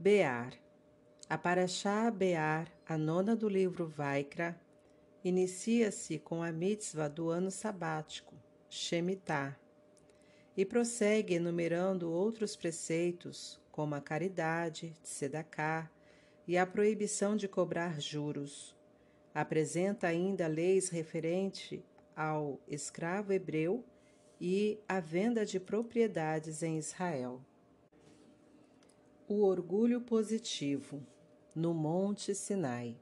Bear. A Paraxá Bear, a nona do livro Vaikra, inicia-se com a mitzvah do ano sabático, Shemitah, e prossegue enumerando outros preceitos, como a caridade, tzedakah e a proibição de cobrar juros. Apresenta ainda leis referente ao escravo hebreu e à venda de propriedades em Israel. O orgulho positivo no Monte Sinai.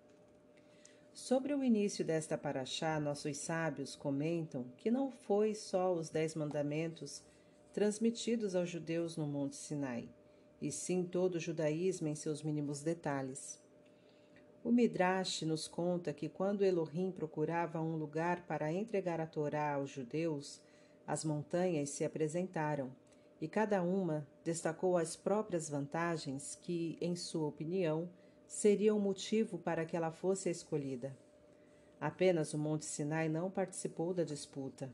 Sobre o início desta paraxá, nossos sábios comentam que não foi só os Dez Mandamentos transmitidos aos judeus no Monte Sinai, e sim todo o judaísmo em seus mínimos detalhes. O Midrash nos conta que quando Elohim procurava um lugar para entregar a Torá aos judeus, as montanhas se apresentaram e cada uma destacou as próprias vantagens que, em sua opinião, seriam motivo para que ela fosse escolhida. Apenas o Monte Sinai não participou da disputa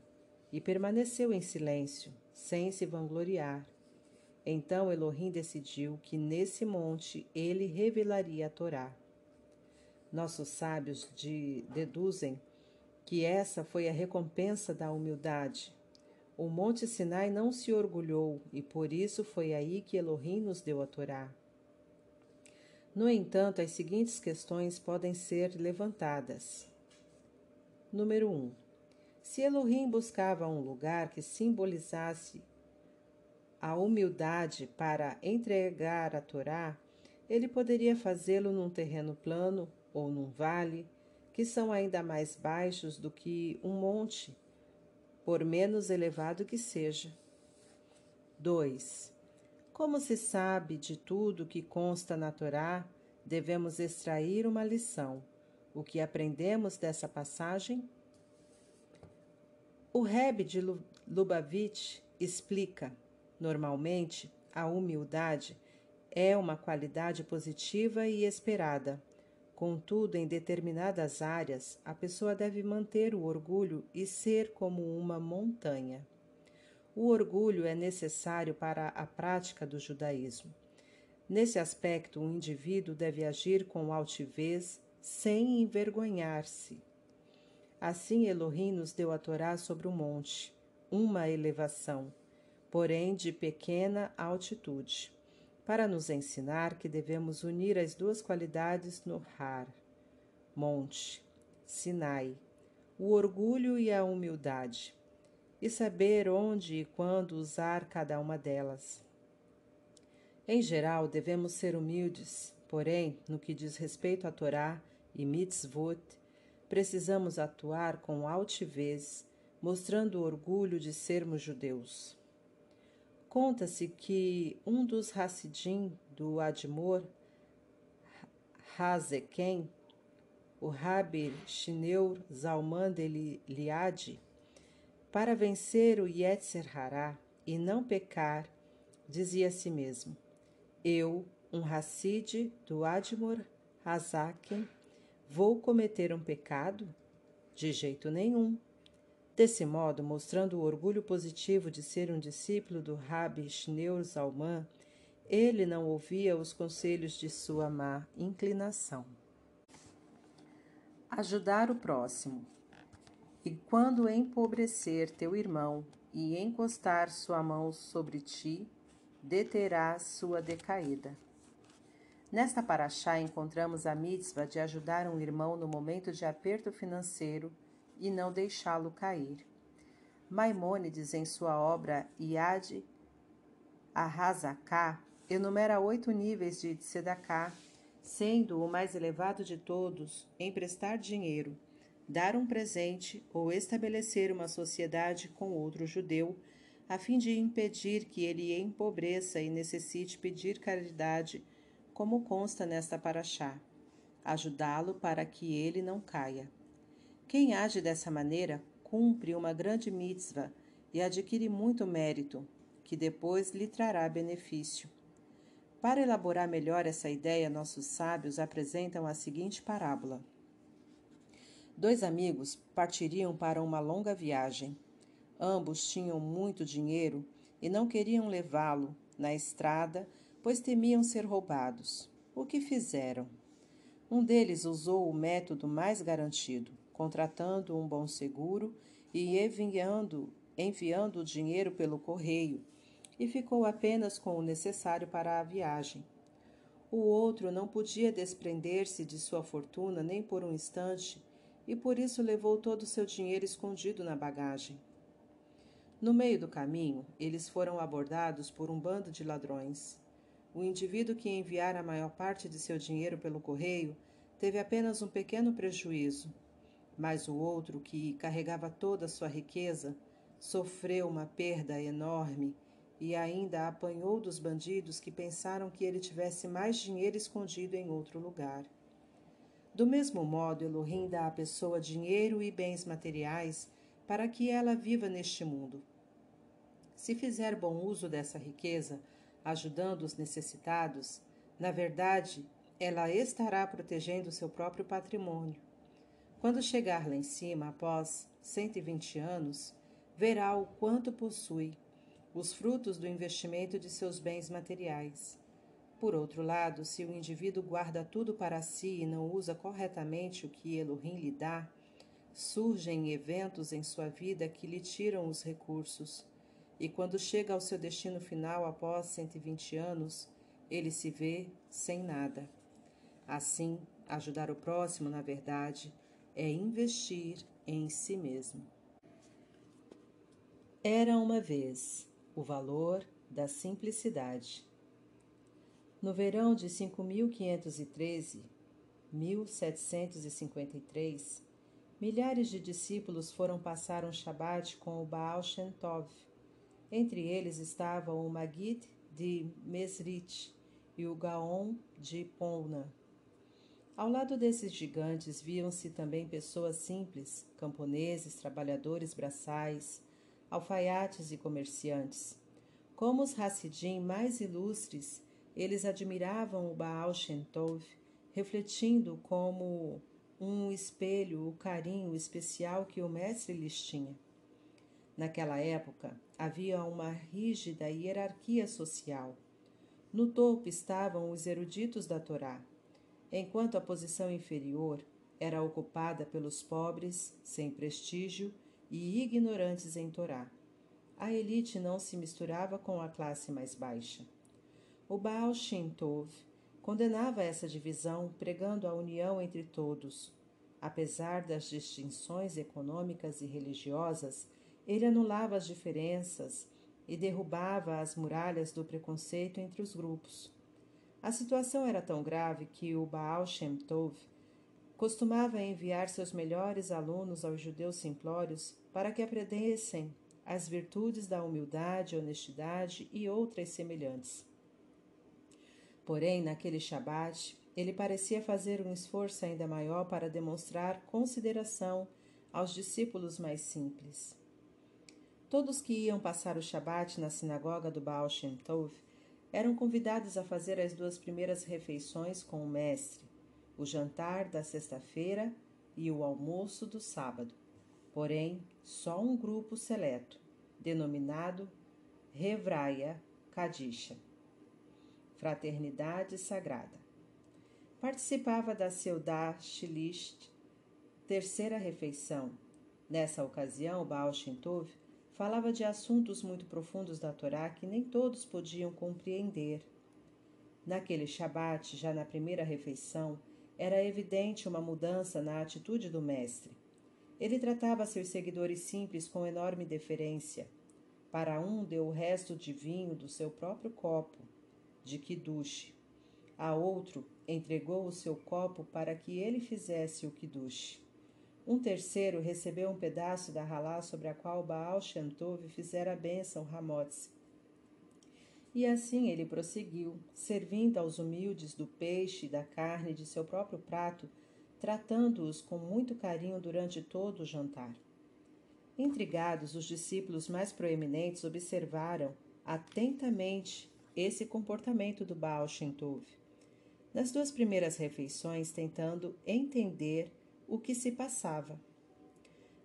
e permaneceu em silêncio, sem se vangloriar. Então Elohim decidiu que nesse monte ele revelaria a Torá. Nossos sábios de, deduzem que essa foi a recompensa da humildade, o Monte Sinai não se orgulhou e por isso foi aí que Elohim nos deu a Torá. No entanto, as seguintes questões podem ser levantadas. Número 1. Um, se Elohim buscava um lugar que simbolizasse a humildade para entregar a Torá, ele poderia fazê-lo num terreno plano ou num vale, que são ainda mais baixos do que um monte por menos elevado que seja. 2. Como se sabe de tudo que consta na Torá, devemos extrair uma lição. O que aprendemos dessa passagem? O Rebbe de Lubavitch explica: normalmente, a humildade é uma qualidade positiva e esperada, Contudo, em determinadas áreas, a pessoa deve manter o orgulho e ser como uma montanha. O orgulho é necessário para a prática do judaísmo. Nesse aspecto, o indivíduo deve agir com altivez, sem envergonhar-se. Assim, Elohim nos deu a Torá sobre o monte, uma elevação, porém de pequena altitude para nos ensinar que devemos unir as duas qualidades no Har, monte, Sinai, o orgulho e a humildade, e saber onde e quando usar cada uma delas. Em geral, devemos ser humildes, porém, no que diz respeito à Torá e mitzvot, precisamos atuar com altivez, mostrando orgulho de sermos judeus. Conta-se que um dos Hassidim do Admor, Hazeken, o Rabi Shineur Zalman de Liad, para vencer o Yetzer Hará e não pecar, dizia a si mesmo: Eu, um Hassid do Admor Hazaken, vou cometer um pecado? De jeito nenhum. Desse modo, mostrando o orgulho positivo de ser um discípulo do Rabi Shneur Zalman, ele não ouvia os conselhos de sua má inclinação. Ajudar o próximo. E quando empobrecer teu irmão e encostar sua mão sobre ti, deterá sua decaída. Nesta paraxá encontramos a mitzvah de ajudar um irmão no momento de aperto financeiro e não deixá-lo cair. Maimônides, em sua obra Iad Arrasaká, enumera oito níveis de Tzedakah, sendo o mais elevado de todos emprestar dinheiro, dar um presente ou estabelecer uma sociedade com outro judeu, a fim de impedir que ele empobreça e necessite pedir caridade, como consta nesta paraxá, ajudá-lo para que ele não caia. Quem age dessa maneira cumpre uma grande mitzvah e adquire muito mérito, que depois lhe trará benefício. Para elaborar melhor essa ideia, nossos sábios apresentam a seguinte parábola. Dois amigos partiriam para uma longa viagem. Ambos tinham muito dinheiro e não queriam levá-lo na estrada pois temiam ser roubados. O que fizeram? Um deles usou o método mais garantido, contratando um bom seguro e enviando, enviando o dinheiro pelo correio, e ficou apenas com o necessário para a viagem. O outro não podia desprender-se de sua fortuna nem por um instante e por isso levou todo o seu dinheiro escondido na bagagem. No meio do caminho, eles foram abordados por um bando de ladrões. O indivíduo que enviara a maior parte de seu dinheiro pelo correio teve apenas um pequeno prejuízo, mas o outro, que carregava toda a sua riqueza, sofreu uma perda enorme e ainda apanhou dos bandidos que pensaram que ele tivesse mais dinheiro escondido em outro lugar. Do mesmo modo, Elohim dá à pessoa dinheiro e bens materiais para que ela viva neste mundo. Se fizer bom uso dessa riqueza, ajudando os necessitados, na verdade, ela estará protegendo seu próprio patrimônio. Quando chegar lá em cima, após 120 anos, verá o quanto possui, os frutos do investimento de seus bens materiais. Por outro lado, se o indivíduo guarda tudo para si e não usa corretamente o que Elohim lhe dá, surgem eventos em sua vida que lhe tiram os recursos. E quando chega ao seu destino final após 120 anos, ele se vê sem nada. Assim, ajudar o próximo, na verdade, é investir em si mesmo. Era uma vez o valor da simplicidade. No verão de 5513, 1753, milhares de discípulos foram passar um Shabat com o Baal Shem Tov. Entre eles estavam o Magid de Mesrit e o Gaon de Pona. Ao lado desses gigantes viam-se também pessoas simples, camponeses, trabalhadores braçais, alfaiates e comerciantes. Como os Hassidim mais ilustres, eles admiravam o Baal Shem Tov, refletindo como um espelho o carinho especial que o mestre lhes tinha. Naquela época, havia uma rígida hierarquia social. No topo estavam os eruditos da Torá, enquanto a posição inferior era ocupada pelos pobres, sem prestígio e ignorantes em Torá. A elite não se misturava com a classe mais baixa. O Baal Shem Tov condenava essa divisão, pregando a união entre todos. Apesar das distinções econômicas e religiosas, ele anulava as diferenças e derrubava as muralhas do preconceito entre os grupos. A situação era tão grave que o Baal Shem Tov costumava enviar seus melhores alunos aos judeus simplórios para que aprendessem as virtudes da humildade, honestidade e outras semelhantes. Porém, naquele Shabat, ele parecia fazer um esforço ainda maior para demonstrar consideração aos discípulos mais simples. Todos que iam passar o Shabat na sinagoga do Baal Shem Tov eram convidados a fazer as duas primeiras refeições com o mestre, o jantar da sexta-feira e o almoço do sábado. Porém, só um grupo seleto, denominado Revraia Kadisha Fraternidade Sagrada. Participava da Seudah Shilist, terceira refeição. Nessa ocasião, Baal Shem Tov falava de assuntos muito profundos da Torá que nem todos podiam compreender. Naquele Shabat, já na primeira refeição, era evidente uma mudança na atitude do mestre. Ele tratava seus seguidores simples com enorme deferência. Para um, deu o resto de vinho do seu próprio copo, de Kiddush. A outro entregou o seu copo para que ele fizesse o Kiddush. Um terceiro recebeu um pedaço da ralá sobre a qual Baal Shem Tov fizera a bênção Ramotz. E assim ele prosseguiu, servindo aos humildes do peixe e da carne de seu próprio prato, tratando-os com muito carinho durante todo o jantar. Intrigados, os discípulos mais proeminentes observaram atentamente esse comportamento do Baal Shem Tov. Nas duas primeiras refeições, tentando entender o que se passava.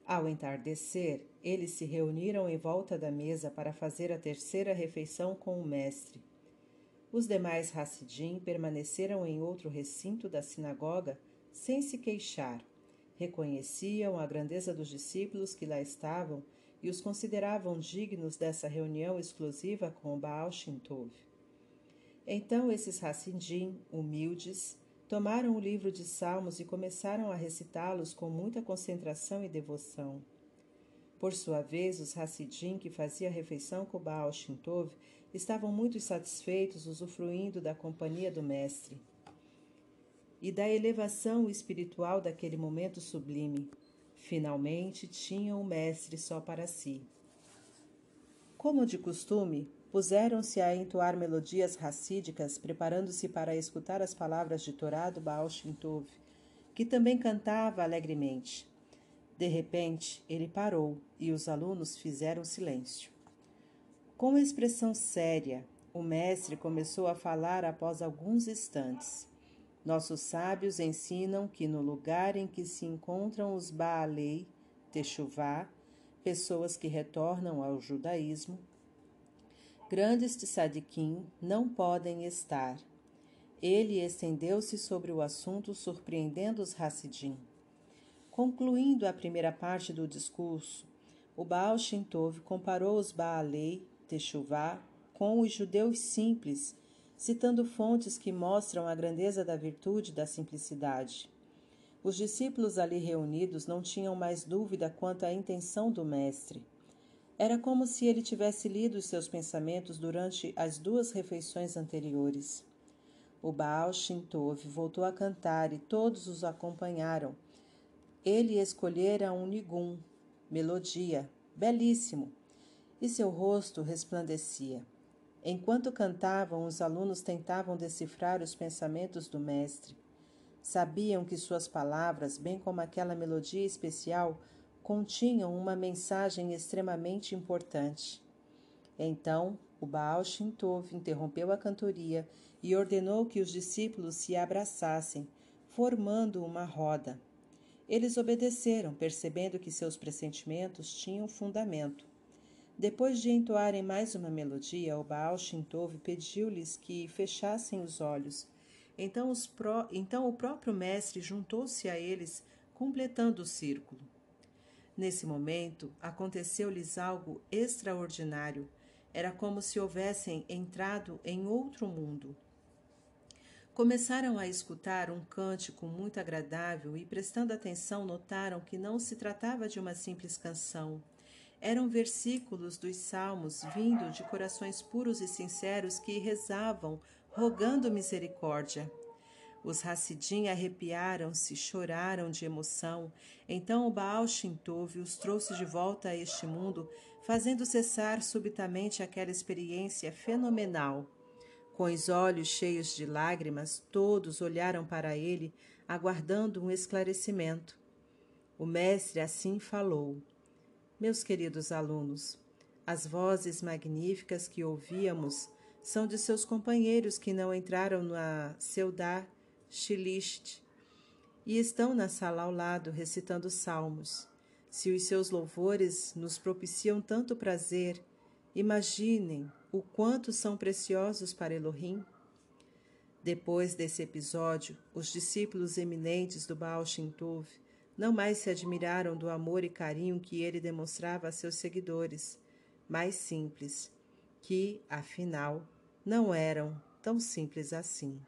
Ao entardecer, eles se reuniram em volta da mesa para fazer a terceira refeição com o mestre. Os demais Hassidim permaneceram em outro recinto da sinagoga sem se queixar. Reconheciam a grandeza dos discípulos que lá estavam e os consideravam dignos dessa reunião exclusiva com o Baal Shintov. Então esses Hassidim, humildes, tomaram o livro de Salmos e começaram a recitá-los com muita concentração e devoção. Por sua vez, os Hassidim, que faziam refeição com Baal Shintov, estavam muito satisfeitos usufruindo da companhia do Mestre e da elevação espiritual daquele momento sublime. Finalmente tinham o Mestre só para si. Como de costume, puseram-se a entoar melodias racídicas, preparando-se para escutar as palavras de Torá do Baal Shintov, que também cantava alegremente. De repente, ele parou e os alunos fizeram silêncio. Com expressão séria, o mestre começou a falar após alguns instantes. Nossos sábios ensinam que no lugar em que se encontram os Baalei, Techuvá, pessoas que retornam ao judaísmo, grandes tzadikim não podem estar. Ele estendeu-se sobre o assunto, surpreendendo os Hassidim. Concluindo a primeira parte do discurso, o Baal Shintov comparou os Baalei Techuvá com os judeus simples, citando fontes que mostram a grandeza da virtude da simplicidade. Os discípulos ali reunidos não tinham mais dúvida quanto à intenção do Mestre. Era como se ele tivesse lido os seus pensamentos durante as duas refeições anteriores. O Baal Shintov voltou a cantar e todos os acompanharam ele escolhera um nigum, melodia, belíssimo, e seu rosto resplandecia. Enquanto cantavam, os alunos tentavam decifrar os pensamentos do mestre. Sabiam que suas palavras, bem como aquela melodia especial, continham uma mensagem extremamente importante. Então, o Baal Shintov interrompeu a cantoria e ordenou que os discípulos se abraçassem, formando uma roda. Eles obedeceram, percebendo que seus pressentimentos tinham fundamento. Depois de entoarem mais uma melodia, o Baal Shintov pediu-lhes que fechassem os olhos. Então, os pró... então o próprio mestre juntou-se a eles, completando o círculo. Nesse momento, aconteceu-lhes algo extraordinário. Era como se houvessem entrado em outro mundo. Começaram a escutar um cântico muito agradável e, prestando atenção, notaram que não se tratava de uma simples canção. Eram versículos dos salmos vindo de corações puros e sinceros que rezavam, rogando misericórdia. Os Hassidim arrepiaram-se, choraram de emoção. Então o Baal Shintov os trouxe de volta a este mundo, fazendo cessar subitamente aquela experiência fenomenal. Com os olhos cheios de lágrimas, todos olharam para ele, aguardando um esclarecimento. O mestre assim falou: Meus queridos alunos, as vozes magníficas que ouvíamos são de seus companheiros que não entraram na Seudá Shilist e estão na sala ao lado recitando salmos. Se os seus louvores nos propiciam tanto prazer, imaginem o quanto são preciosos para Elohim? Depois desse episódio, os discípulos eminentes do Baal Shintov não mais se admiraram do amor e carinho que ele demonstrava a seus seguidores, mais simples, que, afinal, não eram tão simples assim.